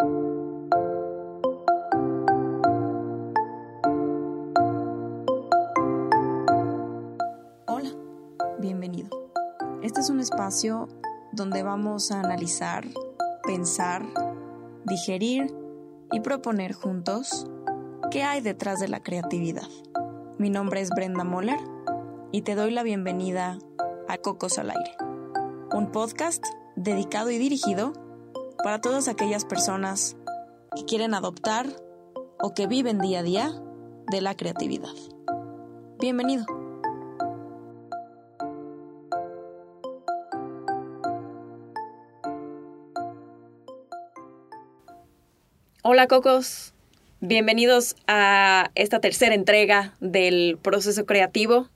Hola, bienvenido. Este es un espacio donde vamos a analizar, pensar, digerir y proponer juntos qué hay detrás de la creatividad. Mi nombre es Brenda Moller y te doy la bienvenida a Cocos al Aire, un podcast dedicado y dirigido para todas aquellas personas que quieren adoptar o que viven día a día de la creatividad. Bienvenido. Hola Cocos, bienvenidos a esta tercera entrega del proceso creativo.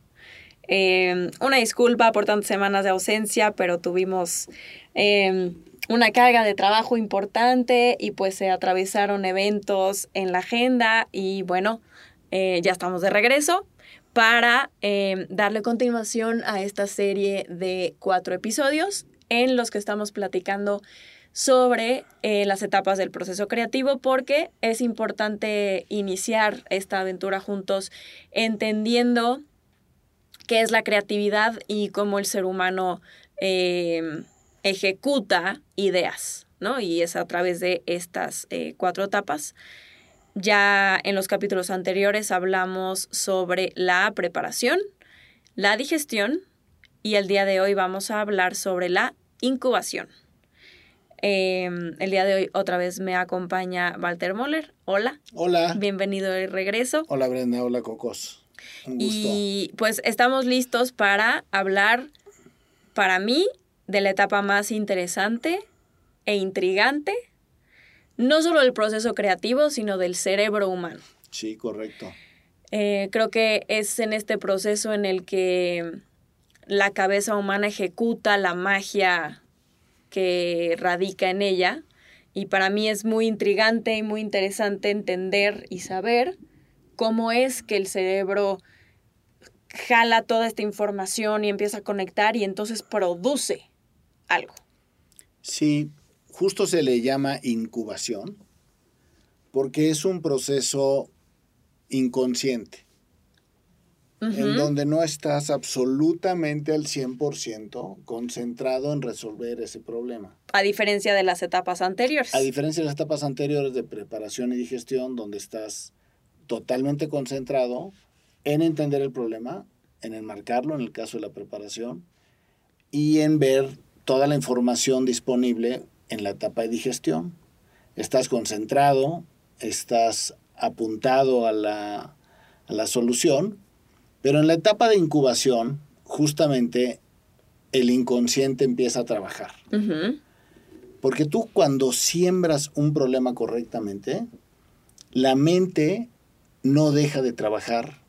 Eh, una disculpa por tantas semanas de ausencia, pero tuvimos eh, una carga de trabajo importante y pues se atravesaron eventos en la agenda y bueno, eh, ya estamos de regreso para darle continuación a esta serie de cuatro episodios en los que estamos platicando sobre eh, las etapas del proceso creativo porque es importante iniciar esta aventura juntos entendiendo qué es la creatividad y cómo el ser humano em, ejecuta ideas, ¿no? Y es a través de estas eh, cuatro etapas. Ya en los capítulos anteriores hablamos sobre la preparación, la digestión y el día de hoy vamos a hablar sobre la incubación. Em, el día de hoy otra vez me acompaña Walter Moller. Hola. Hola. Bienvenido de regreso. Hola Brenda, hola Cocos. Un gusto. Y pues estamos listos para hablar, para mí, de la etapa más interesante e intrigante, no solo del proceso creativo, sino del cerebro humano. Sí, correcto. Eh, creo que es en este proceso en el que la cabeza humana ejecuta la magia que radica en ella. Y para mí es muy intrigante y muy interesante entender y saber cómo es que el cerebro jala toda esta información y empieza a conectar y entonces produce algo. Sí, justo se le llama incubación porque es un proceso inconsciente en donde no estás absolutamente al 100% concentrado en resolver ese problema. A diferencia de las etapas anteriores. A diferencia de las etapas anteriores de preparación y digestión, donde estás totalmente concentrado en entender el problema, en enmarcarlo en el caso de la preparación y en ver toda la información disponible en la etapa de digestión. Estás concentrado, estás apuntado a la, a la solución pero en la etapa de incubación, justamente el inconsciente empieza a trabajar. Porque tú cuando siembras un problema correctamente, la mente no deja de trabajar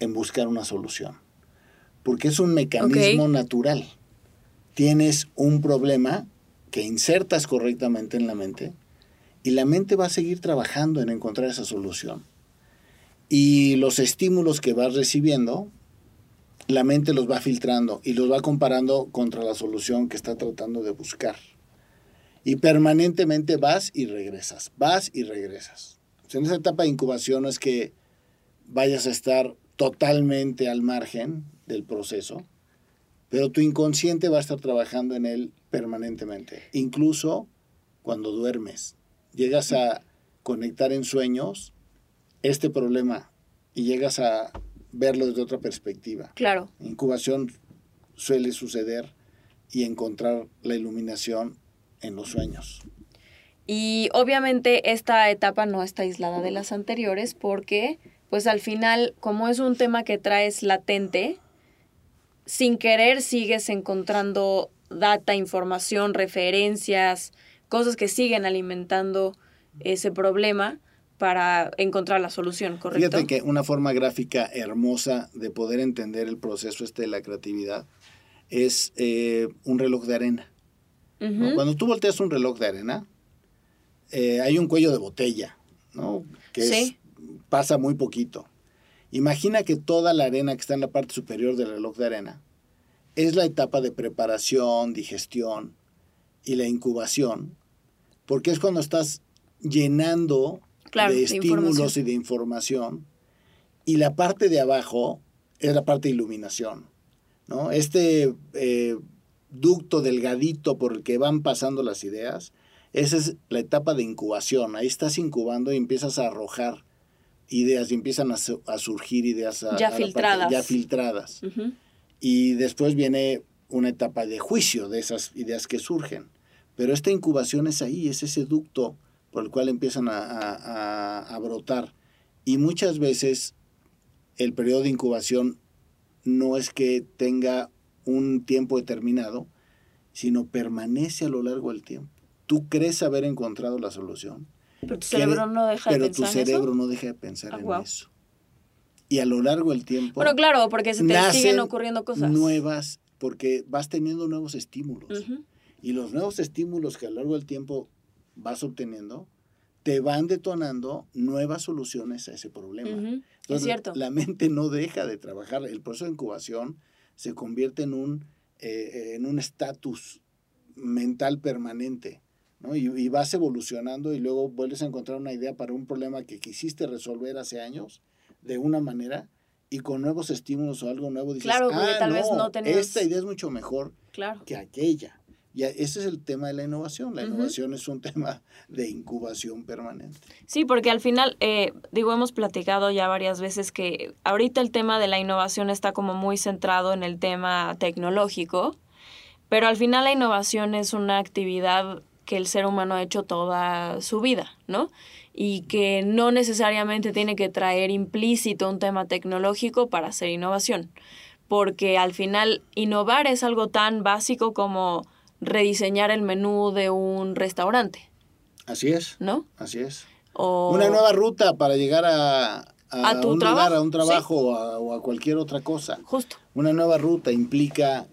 en buscar una solución. Porque es un mecanismo natural. Tienes un problema que insertas correctamente en la mente y la mente va a seguir trabajando en encontrar esa solución. Y los estímulos que vas recibiendo, la mente los va filtrando y los va comparando contra la solución que está tratando de buscar. Y permanentemente vas y regresas, vas y regresas. en esa etapa de incubación no es que vayas a estar totalmente al margen del proceso, pero tu inconsciente va a estar trabajando en él permanentemente, incluso cuando duermes. Llegas a conectar en sueños este problema y llegas a verlo desde otra perspectiva. Claro. Incubación suele suceder y encontrar la iluminación en los sueños. Y obviamente esta etapa no está aislada de las anteriores porque, pues al final, como es un tema que traes latente, sin querer sigues encontrando data, información, referencias, cosas que siguen alimentando ese problema para encontrar la solución, ¿correcto? Fíjate que una forma gráfica hermosa de poder entender el proceso este de la creatividad es eh, un reloj de arena. Cuando tú volteas un reloj de arena, eh, hay un cuello de botella, ¿no? Que pasa muy poquito. Imagina que toda la arena que está en la parte superior del reloj de arena es la etapa de preparación, digestión y la incubación, porque es cuando estás llenando Claro, de estímulos y de información. Y la parte de abajo es la parte de iluminación. ¿no? Este eh, ducto delgadito por el que van pasando las ideas, esa es la etapa de incubación. Ahí estás incubando y empiezas a arrojar ideas y empiezan a, su- a surgir ideas a- Ya a la parte- filtradas. ya filtradas. Y después viene una etapa de juicio de esas ideas que surgen. Pero esta incubación es ahí, es ese ducto por el cual empiezan a- a brotar. Y muchas veces el periodo de incubación no es que tenga un tiempo determinado, sino permanece a lo largo del tiempo. Tú crees haber encontrado la solución, Pero tu cerebro no deja de pero tu pensar en cerebro eso. no deja de pensar Ah, en eso. Y a lo largo del tiempo Bueno, claro, porque se te siguen ocurriendo cosas. nuevas, porque vas teniendo nuevos estímulos. Y los nuevos estímulos que a lo largo del tiempo vas obteniendo, te van detonando nuevas soluciones a ese problema. Ujú. Es Entonces, cierto. la mente no deja de trabajar. El proceso de incubación se convierte en un eh, en un estatus mental permanente. ¿No? Y, y vas evolucionando y luego vuelves a encontrar una idea para un problema que quisiste resolver hace años de una manera y con nuevos estímulos o algo nuevo dices, Claro, "Ah, tal vez no tenías- esta idea es mucho mejor Claro. que aquella. Y ese es el tema de la innovación. La innovación es un tema de incubación permanente. Sí, porque al final, eh, digo, hemos platicado ya varias veces que ahorita el tema de la innovación está como muy centrado en el tema tecnológico, pero al final la innovación es una actividad que el ser humano ha hecho toda su vida, ¿no? Y que no necesariamente tiene que traer implícito un tema tecnológico para hacer innovación, porque al final innovar es algo tan básico como rediseñar el menú de un restaurante, Así es, ¿no? así es. O... Una nueva ruta para llegar a, a, A tu un trabajo, lugar, a un trabajo o, a, o a cualquier otra cosa. Justo. Una nueva ruta implica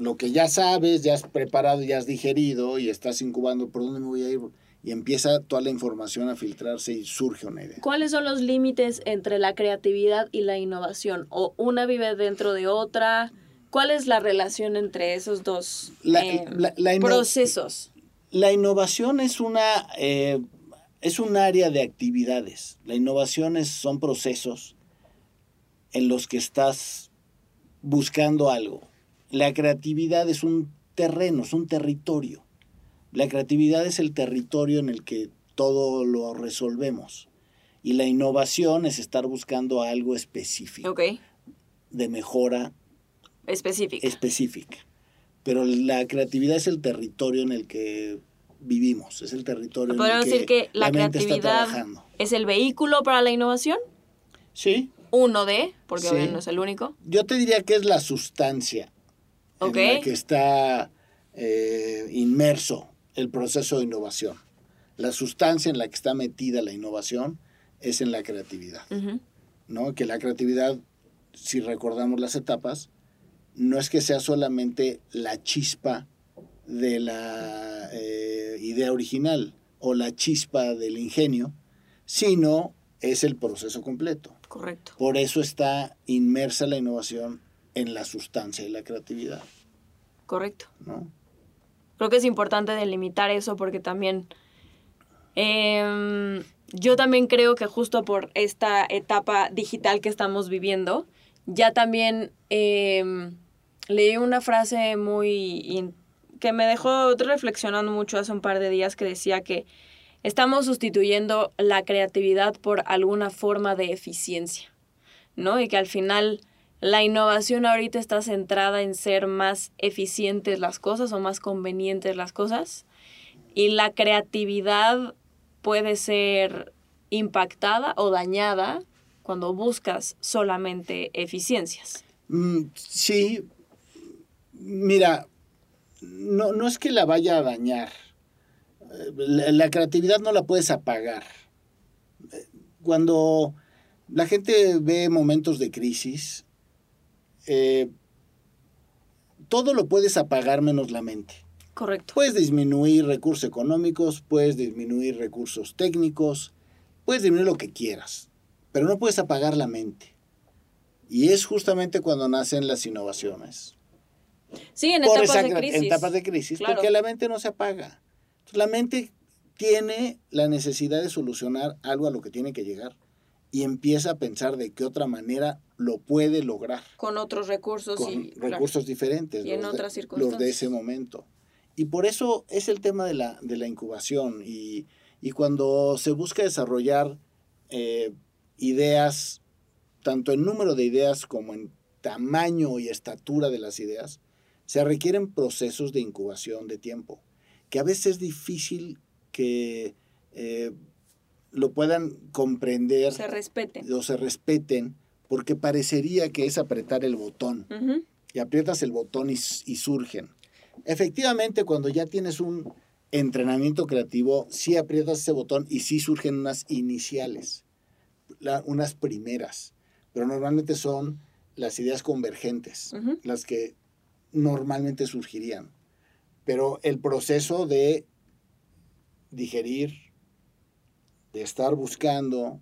lo que ya sabes, ya has preparado, ya has digerido y estás incubando por dónde me voy a ir. Y empieza toda la información a filtrarse y surge una idea. ¿Cuáles son los límites entre la creatividad y la innovación? ¿O una vive dentro de otra? ¿Cuál es la relación entre esos dos La- eh, la- la inno- procesos? La innovación es una eh, es un área de actividades. La innovación es- son procesos en los que estás buscando algo. La creatividad es un terreno, es un territorio. La creatividad es el territorio en el que todo lo resolvemos. Y la innovación es estar buscando algo específico, Ok, de mejora específica. específica. Pero la creatividad es el territorio en el que vivimos, es el territorio en ¿Podríamos el decir que la creatividad es el vehículo para la innovación? Sí, Uno de, porque Sí. no es el único. yo te diría que es la sustancia En la que está eh, inmerso el proceso de innovación. La sustancia en la que está metida la innovación es en la creatividad. ¿no? Que la creatividad, si recordamos las etapas, no es que sea solamente la chispa de la eh, idea original o la chispa del ingenio, sino es el proceso completo. Correcto. Por eso está inmersa la innovación en la sustancia de la creatividad, Correcto. ¿no? Creo que es importante delimitar eso porque también em, yo también creo que justo por esta etapa digital que estamos viviendo, ya también em, leí una frase muy que me dejó reflexionando mucho hace un par de días que decía que estamos sustituyendo la creatividad por alguna forma de eficiencia, ¿no? Y que al final la innovación ahorita está centrada en ser más eficientes las cosas o más convenientes las cosas. Y la creatividad puede ser impactada o dañada cuando buscas solamente eficiencias. Mm, sí, mira, no, no es que la vaya a dañar. La, la creatividad no la puedes apagar. Cuando la gente ve momentos de crisis, eh, todo lo puedes apagar menos la mente. Correcto. Puedes disminuir recursos económicos, puedes disminuir recursos técnicos, puedes disminuir lo que quieras, pero no puedes apagar la mente. Y es justamente cuando nacen las innovaciones. Sí, en etapas esa de crisis. en etapas de crisis, Claro. porque la mente no se apaga. Entonces, la mente tiene la necesidad de solucionar algo a lo que tiene que llegar y empieza a pensar de qué otra manera lo puede lograr. Con otros recursos con y recursos diferentes. Y en los de- otras Los de circunstancias. ese momento. Y por eso es el tema de la, de la incubación. Y, y cuando se busca desarrollar eh, ideas, tanto en número de ideas como en tamaño y estatura de las ideas, se requieren procesos de incubación de tiempo, que a veces es difícil que eh, lo puedan comprender se respeten. o se respeten, porque parecería que es apretar el botón y aprietas el botón y, y surgen. Efectivamente, cuando ya tienes un entrenamiento creativo, sí aprietas ese botón y sí surgen unas iniciales, la- unas primeras, pero normalmente son las ideas convergentes, las que normalmente surgirían. Pero el proceso de digerir, de estar buscando,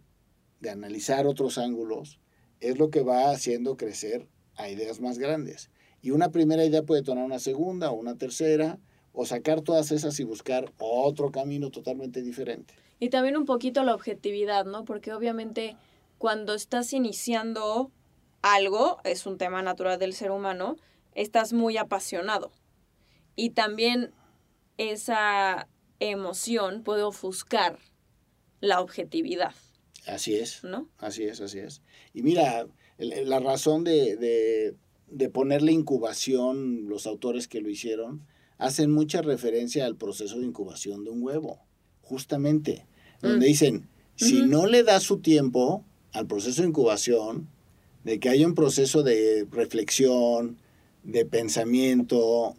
de analizar otros ángulos, es lo que va haciendo crecer a ideas más grandes. Y una primera idea puede tomar una segunda o una tercera, o sacar todas esas y buscar otro camino totalmente diferente. Y también un poquito la objetividad, ¿no? Porque obviamente cuando estás iniciando algo, es un tema natural del ser humano, estás muy apasionado. Y también esa emoción puede ofuscar la objetividad, Así es. ¿no? Así es, así es. Y mira, la razón de, de, de ponerle incubación, los autores que lo hicieron, hacen mucha referencia al proceso de incubación de un huevo, justamente, donde Mm. dicen, si no le das su tiempo al proceso de incubación, de que haya un proceso de reflexión, de pensamiento,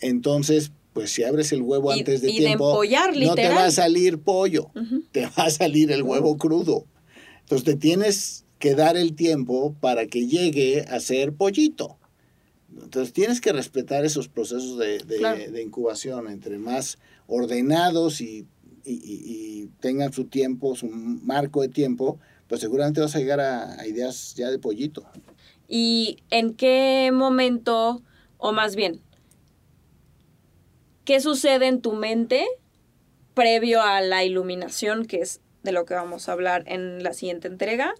entonces, pues si abres el huevo Y- antes de y de tiempo, empollar, no te va a salir pollo te va a salir el huevo crudo. Entonces te tienes que dar el tiempo para que llegue a ser pollito. Entonces tienes que respetar esos procesos de, de- Claro. de incubación, entre más ordenados y, y- y- y tengan su tiempo, su marco de tiempo, pues seguramente vas a llegar a, a ideas ya de pollito. ¿Y en qué momento, o más bien, qué sucede en tu mente previo a la iluminación, que es de lo que vamos a hablar en la siguiente entrega,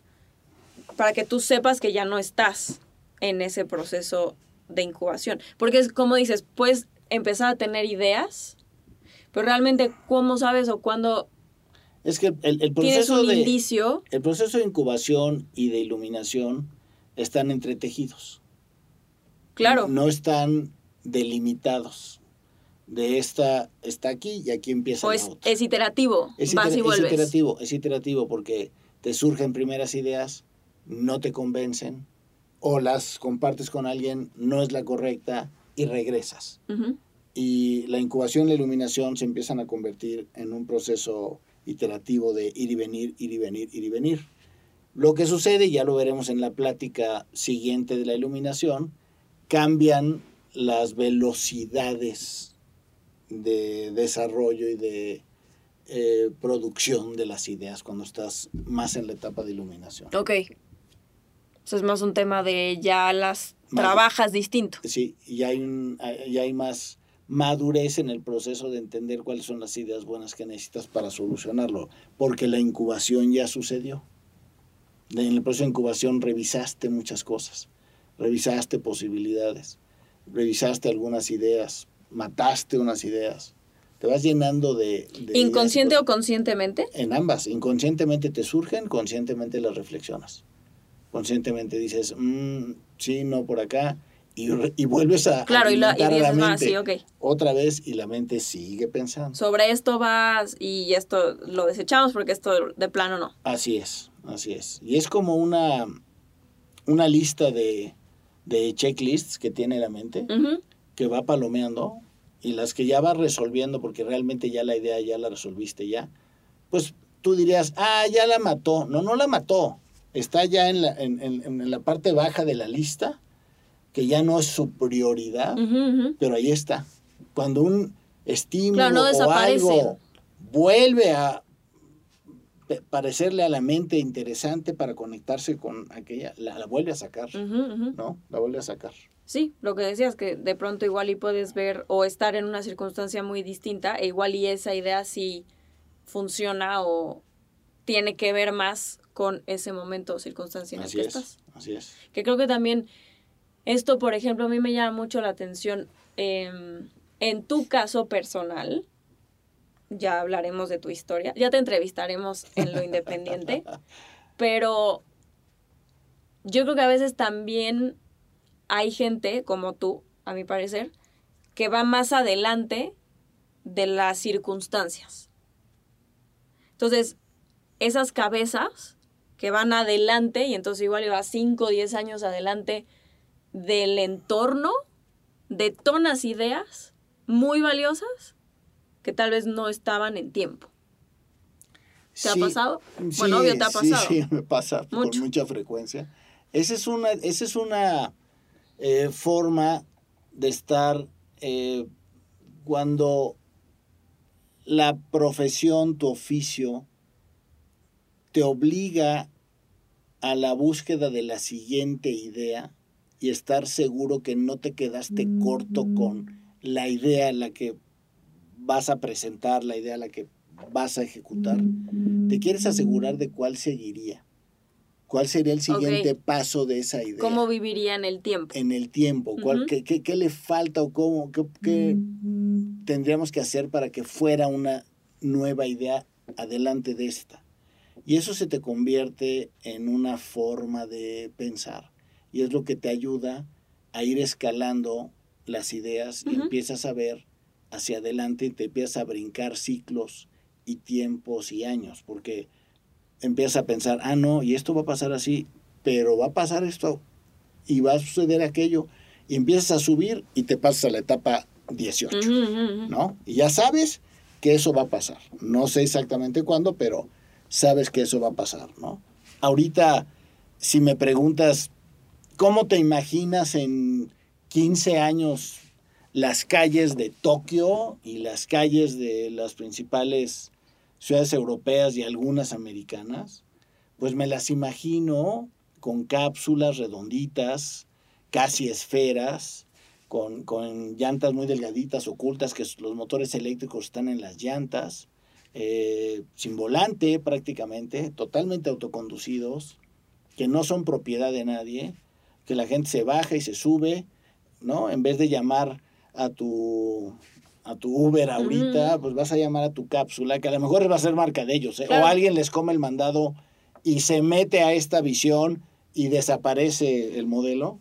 para que tú sepas que ya no estás en ese proceso de incubación? Porque es como dices, puedes empezar a tener ideas, pero realmente cómo sabes o cuándo Es que el, el proceso un de, indicio. el proceso de incubación y de iluminación están entretejidos. Claro. No están delimitados. De esta está aquí y aquí empieza O la es, otra. es iterativo, Es vas iter- y es vuelves. iterativo, es iterativo porque te surgen primeras ideas, no te convencen, o las compartes con alguien, no es la correcta y regresas. Ujú. Y la incubación y la iluminación se empiezan a convertir en un proceso iterativo de ir y venir, ir y venir, ir y venir. Lo que sucede, ya lo veremos en la plática siguiente de la iluminación, cambian las velocidades de desarrollo y de eh, producción de las ideas cuando estás más en la etapa de iluminación. Ok. Eso es más un tema de ya las Más- trabajas distinto. Sí, y hay, un, hay hay más madurez en el proceso de entender cuáles son las ideas buenas que necesitas para solucionarlo, porque la incubación ya sucedió. En el proceso de incubación revisaste muchas cosas, revisaste posibilidades, revisaste algunas ideas, mataste unas ideas, te vas llenando de... de ¿Inconsciente o conscientemente? en ambas, inconscientemente te surgen, conscientemente las reflexionas. Conscientemente dices, "Mm, sí, no por acá, y, y vuelves a Claro, y, la, y a la dices más, mente sí, ok. otra vez y la mente sigue pensando. Sobre esto vas y esto lo desechamos porque esto de plano no. Así es, así es. Y es como una, una lista de, de checklists que tiene la mente, Ujú. Que va palomeando, y las que ya va resolviendo, porque realmente ya la idea ya la resolviste ya, pues tú dirías, ah, ya la mató. No, no la mató. Está ya en la, en, en- en la parte baja de la lista, que ya no es su prioridad, pero ahí está. Cuando un estímulo Claro, no o algo vuelve a parecerle a la mente interesante para conectarse con aquella, la, vuelve a sacar, ¿no? La vuelve a sacar. Sí, lo que decías, que de pronto igual y puedes ver o estar en una circunstancia muy distinta, e igual y esa idea sí funciona o tiene que ver más con ese momento o circunstancia en la que estás. Así es. Que creo que también esto, por ejemplo, a mí me llama mucho la atención em, en tu caso personal. Ya hablaremos de tu historia, ya te entrevistaremos en lo independiente, pero yo creo que a veces también hay gente como tú, a mi parecer, que va más adelante de las circunstancias. Entonces, esas cabezas que van adelante, y entonces igual iba 5 o 10 años adelante del entorno, detonas ideas muy valiosas que tal vez no estaban en tiempo. ¿Te ha pasado? bueno, obvio te ha pasado. Sí, sí, me pasa con mucha frecuencia. Esa es una, esa es una eh, forma de estar eh, cuando la profesión, tu oficio, te obliga a la búsqueda de la siguiente idea y estar seguro que no te quedaste corto con la idea en la que vas a presentar, la idea en la que vas a ejecutar. Te quieres asegurar de cuál seguiría. ¿Cuál sería el siguiente paso de esa idea? ¿Cómo viviría en el tiempo? En el tiempo. ¿Cuál, qué, qué, le falta o cómo, qué, qué tendríamos que hacer para que fuera una nueva idea adelante de esta? Y eso se te convierte en una forma de pensar. Y es lo que te ayuda a ir escalando las ideas y empiezas a ver hacia adelante y te empiezas a brincar ciclos y tiempos y años. Porque empiezas a pensar, ah, no, y esto va a pasar así, pero va a pasar esto y va a suceder aquello. Y empiezas a subir y te pasas a la etapa 18, ¿no? Y ya sabes que eso va a pasar. No sé exactamente cuándo, pero sabes que eso va a pasar, ¿no? Ahorita, si me preguntas, ¿cómo te imaginas en 15 años las calles de Tokio y las calles de las principales ciudades europeas y algunas americanas, pues me las imagino con cápsulas redonditas, casi esferas, con, con, llantas muy delgaditas, ocultas, que los motores eléctricos están en las llantas, eh, sin volante prácticamente, totalmente autoconducidos, que no son propiedad de nadie, que la gente se baja y se sube, ¿no? En vez de llamar a tu a tu Uber ahorita, pues vas a llamar a tu cápsula, que a lo mejor va a ser marca de ellos, ¿eh? o alguien les come el mandado y se mete a esta visión y desaparece el modelo.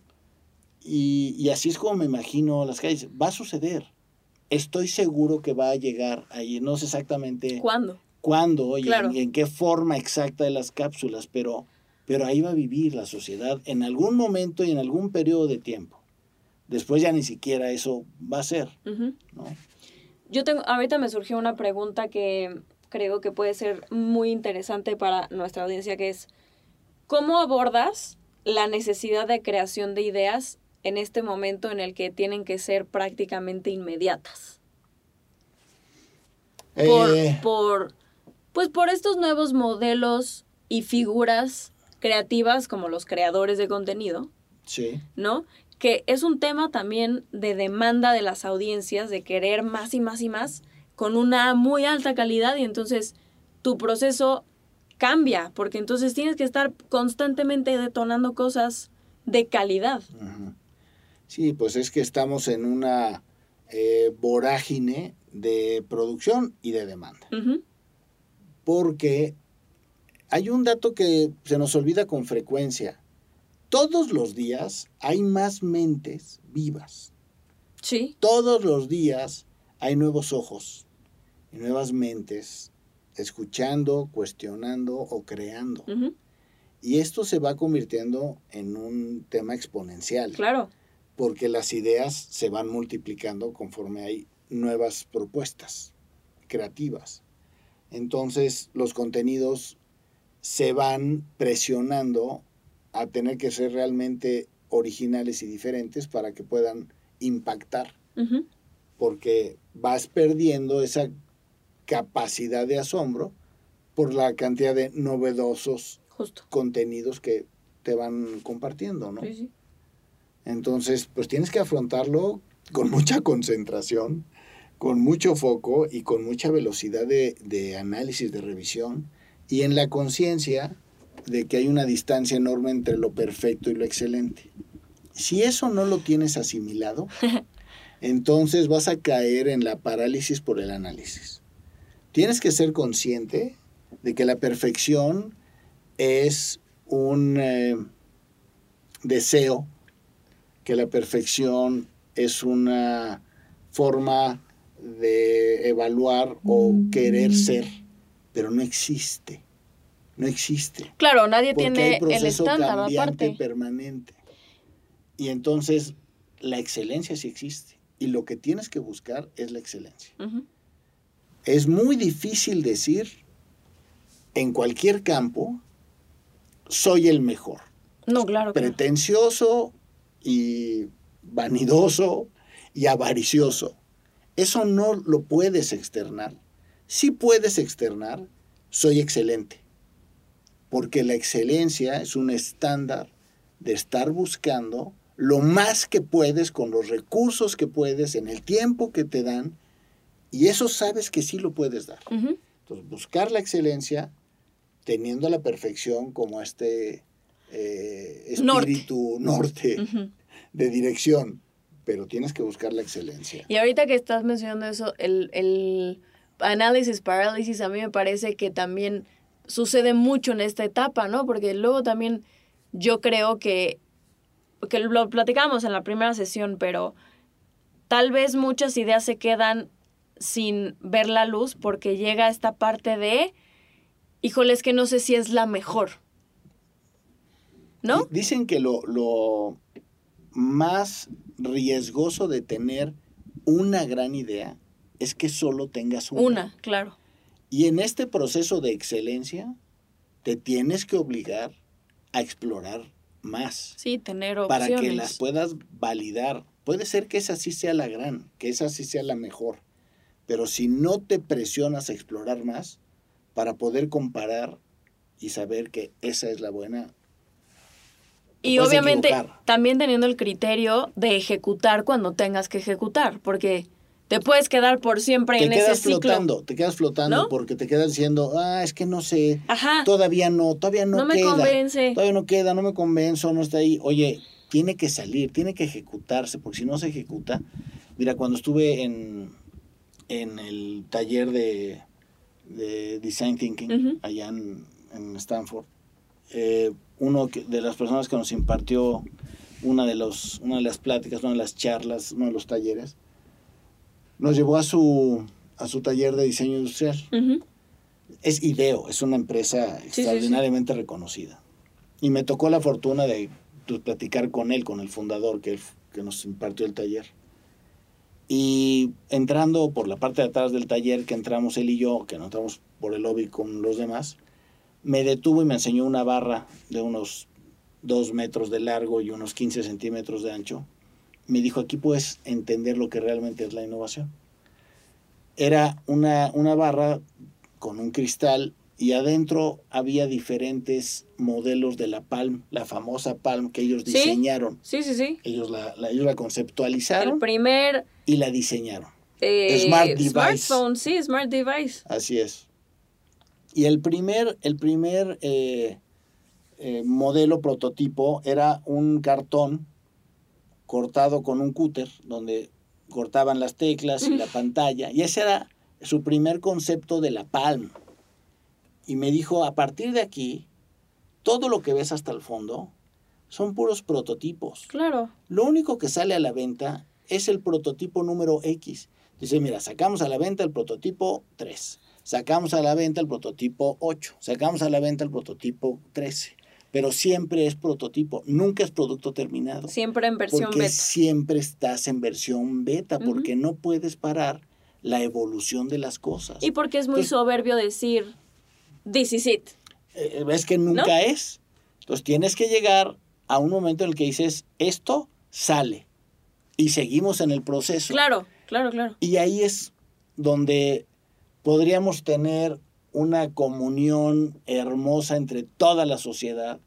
Y, y, así es como me imagino las calles. Va a suceder. Estoy seguro que va a llegar ahí. No sé exactamente cuándo. Cuándo y, en, qué forma exacta de las cápsulas, pero, pero ahí va a vivir la sociedad en algún momento y en algún periodo de tiempo. Después ya ni siquiera eso va a ser. ¿no? Yo tengo, ahorita me surgió una pregunta que creo que puede ser muy interesante para nuestra audiencia, que es, ¿cómo abordas la necesidad de creación de ideas en este momento en el que tienen que ser prácticamente inmediatas? Por, eh. por, pues por estos nuevos modelos y figuras creativas como los creadores de contenido. Sí. ¿No? Que es un tema también de demanda de las audiencias, de querer más y más y más, con una muy alta calidad y entonces tu proceso cambia, porque entonces tienes que estar constantemente detonando cosas de calidad. Sí, pues es que estamos en una eh, vorágine de producción y de demanda. Porque hay un dato que se nos olvida con frecuencia todos los días hay más mentes vivas. Sí. Todos los días hay nuevos ojos y nuevas mentes escuchando, cuestionando o creando. Y esto se va convirtiendo en un tema exponencial. Claro. Porque las ideas se van multiplicando conforme hay nuevas propuestas creativas. Entonces los contenidos se van presionando a tener que ser realmente originales y diferentes para que puedan impactar. Porque vas perdiendo esa capacidad de asombro por la cantidad de novedosos Justo. contenidos que te van compartiendo, ¿no? Sí, sí. Entonces, pues tienes que afrontarlo con mucha concentración, con mucho foco y con mucha velocidad de, de análisis, de revisión, y en la conciencia de que hay una distancia enorme entre lo perfecto y lo excelente. Si eso no lo tienes asimilado, entonces vas a caer en la parálisis por el análisis. Tienes que ser consciente de que la perfección es un eh, deseo, que la perfección es una forma de evaluar o querer ser, pero no existe. No existe. Claro, nadie tiene el estándar cambiante aparte. permanente. Y entonces la excelencia sí existe. Y lo que tienes que buscar es la excelencia. Es muy difícil decir en cualquier campo, soy el mejor. No, claro. claro. Pretencioso y vanidoso y avaricioso. Eso no lo puedes externar. Sí puedes externar, soy excelente. Porque la excelencia es un estándar de estar buscando lo más que puedes con los recursos que puedes, en el tiempo que te dan, y eso sabes que sí lo puedes dar. Entonces, buscar la excelencia teniendo la perfección como este eh, Norte. espíritu norte, de dirección, pero tienes que buscar la excelencia. Y ahorita que estás mencionando eso, el, el análisis parálisis a mí me parece que también sucede mucho en esta etapa, ¿no? Porque luego también yo creo que, que lo platicamos en la primera sesión, pero tal vez muchas ideas se quedan sin ver la luz porque llega esta parte de, híjole, es que no sé si es la mejor. ¿No? Di- Dicen que lo, lo más riesgoso de tener una gran idea es que solo tengas una. Una, claro. Y en este proceso de excelencia, te tienes que obligar a explorar más. Sí, tener para opciones. que las puedas validar. Puede ser que esa sí sea la gran, que esa sí sea la mejor, pero si no te presionas a explorar más para poder comparar y saber que esa es la buena, te Y obviamente equivocar. también teniendo el criterio de ejecutar cuando tengas que ejecutar, porque te puedes quedar por siempre te en quedas ese ciclo. flotando, te quedas flotando ¿No? porque te quedas diciendo, ah, es que no sé, Ajá. todavía no, todavía no, No, me queda, convence. todavía no queda, no me convenzo, no está ahí. Oye, tiene que salir, tiene que ejecutarse, porque si no se ejecuta, mira, cuando estuve en, en el taller de, de Design Thinking, allá en, en Stanford, eh, uno de las personas que nos impartió una de, los, una de las pláticas, una de las charlas, uno de los talleres, nos llevó a su, a su taller de diseño industrial es IDEO, es una empresa sí, sí. extraordinariamente reconocida. Y me tocó la fortuna de platicar con él, con el fundador que, que nos impartió el taller. Y entrando por la parte de atrás del taller, que entramos él y yo, que no entramos por el lobby con los demás, me detuvo y me enseñó una barra de unos dos metros de largo y unos 15 centímetros de ancho. Me dijo, aquí puedes entender lo que realmente es la innovación. Era una, una barra con un cristal y adentro había diferentes modelos de la Palm, la famosa Palm que ellos diseñaron. Sí, sí, sí. Ellos la, la- ellos la El conceptualizaron primer y la diseñaron. eh, Smart device. smartphone, sí, smart device. Así es. Y el primer, el primer eh, eh, modelo prototipo era un cartón cortado con un cúter, donde cortaban las teclas y la pantalla. Y ese era su primer concepto de la Palm. Y me dijo, a partir de aquí, todo lo que ves hasta el fondo son puros prototipos. Claro. Lo único que sale a la venta es el prototipo número X. Dice, mira, sacamos a la venta el prototipo 3, sacamos a la venta el prototipo 8, sacamos a la venta el prototipo 13, pero siempre es prototipo, nunca es producto terminado. Siempre en versión porque beta. siempre estás en versión beta, porque no puedes parar la evolución de las cosas. Y porque es muy Entonces- soberbio decir, this is it. Eh, ves que nunca es. Entonces tienes que llegar a un momento en el que dices, esto sale. Y seguimos en el proceso. Claro, claro, claro. Y ahí es donde podríamos tener una comunión hermosa entre toda la sociedad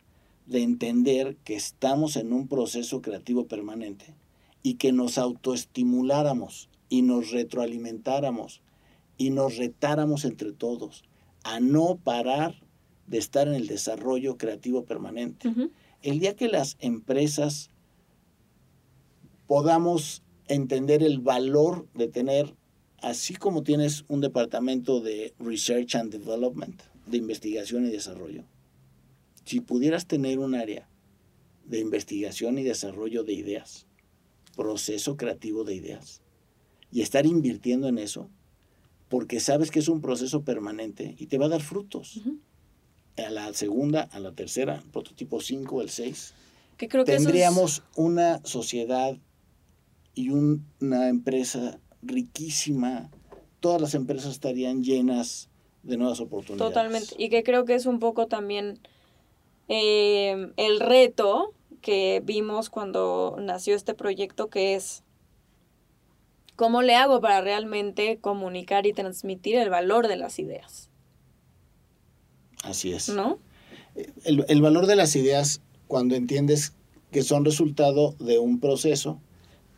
de entender que estamos en un proceso creativo permanente y que nos autoestimuláramos y nos retroalimentáramos y nos retáramos entre todos a no parar de estar en el desarrollo creativo permanente. El día que las empresas podamos entender el valor de tener, así como tienes un departamento de Research and Development, de investigación y desarrollo, si pudieras tener un área de investigación y desarrollo de ideas, proceso creativo de ideas, y estar invirtiendo en eso, porque sabes que es un proceso permanente y te va a dar frutos. A la segunda, a la tercera, prototipo 5, el 6, tendríamos una sociedad y una empresa riquísima. Todas las empresas estarían llenas de nuevas oportunidades. Totalmente. Y que creo que es un poco también eh, el reto que vimos cuando nació este proyecto, que es ¿Cómo le hago para realmente comunicar y transmitir el valor de las ideas? Así es. ¿No? El, valor de las ideas, cuando entiendes que son resultado de un proceso,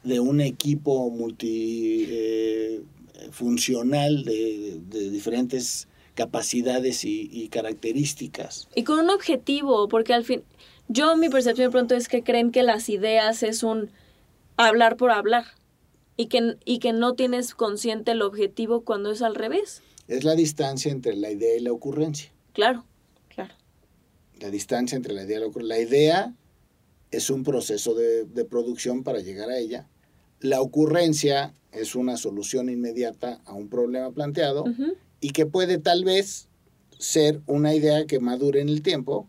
de un equipo multifuncional eh, de, diferentes capacidades y, y, características. Y con un objetivo, porque al fin, yo mi percepción de pronto es que creen que las ideas es un hablar por hablar y que, y que no tienes consciente el objetivo cuando es al revés. Es la distancia entre la idea y la ocurrencia. Claro, claro. La distancia entre la idea y la ocurrencia. La idea es un proceso de, producción para llegar a ella. La ocurrencia es una solución inmediata a un problema planteado y que puede tal vez ser una idea que madure en el tiempo,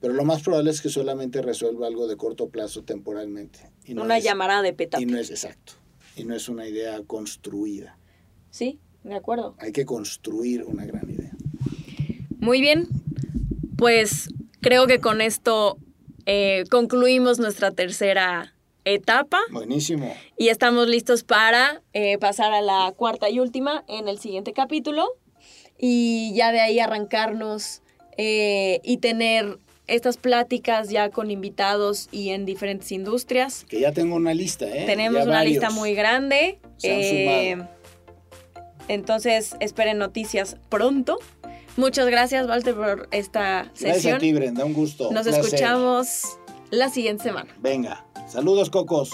pero lo más probable es que solamente resuelva algo de corto plazo temporalmente. Y una llamada de petate. Y no es exacto y no es una idea construida. Sí, de acuerdo. Hay que construir una gran idea. Muy bien, pues creo que con esto eh, concluimos nuestra tercera etapa. Buenísimo. Y estamos listos para eh, pasar a la cuarta y última en el siguiente capítulo y ya de ahí arrancarnos eh, y tener estas pláticas ya con invitados y en diferentes industrias. Que ya tengo una lista, ¿eh? Tenemos una lista muy grande. Entonces, esperen noticias pronto. Muchas gracias, Walter, por esta sesión. Gracias a ti, Brenda, un gusto. Nos escuchamos la siguiente semana. Venga, saludos, Cocos.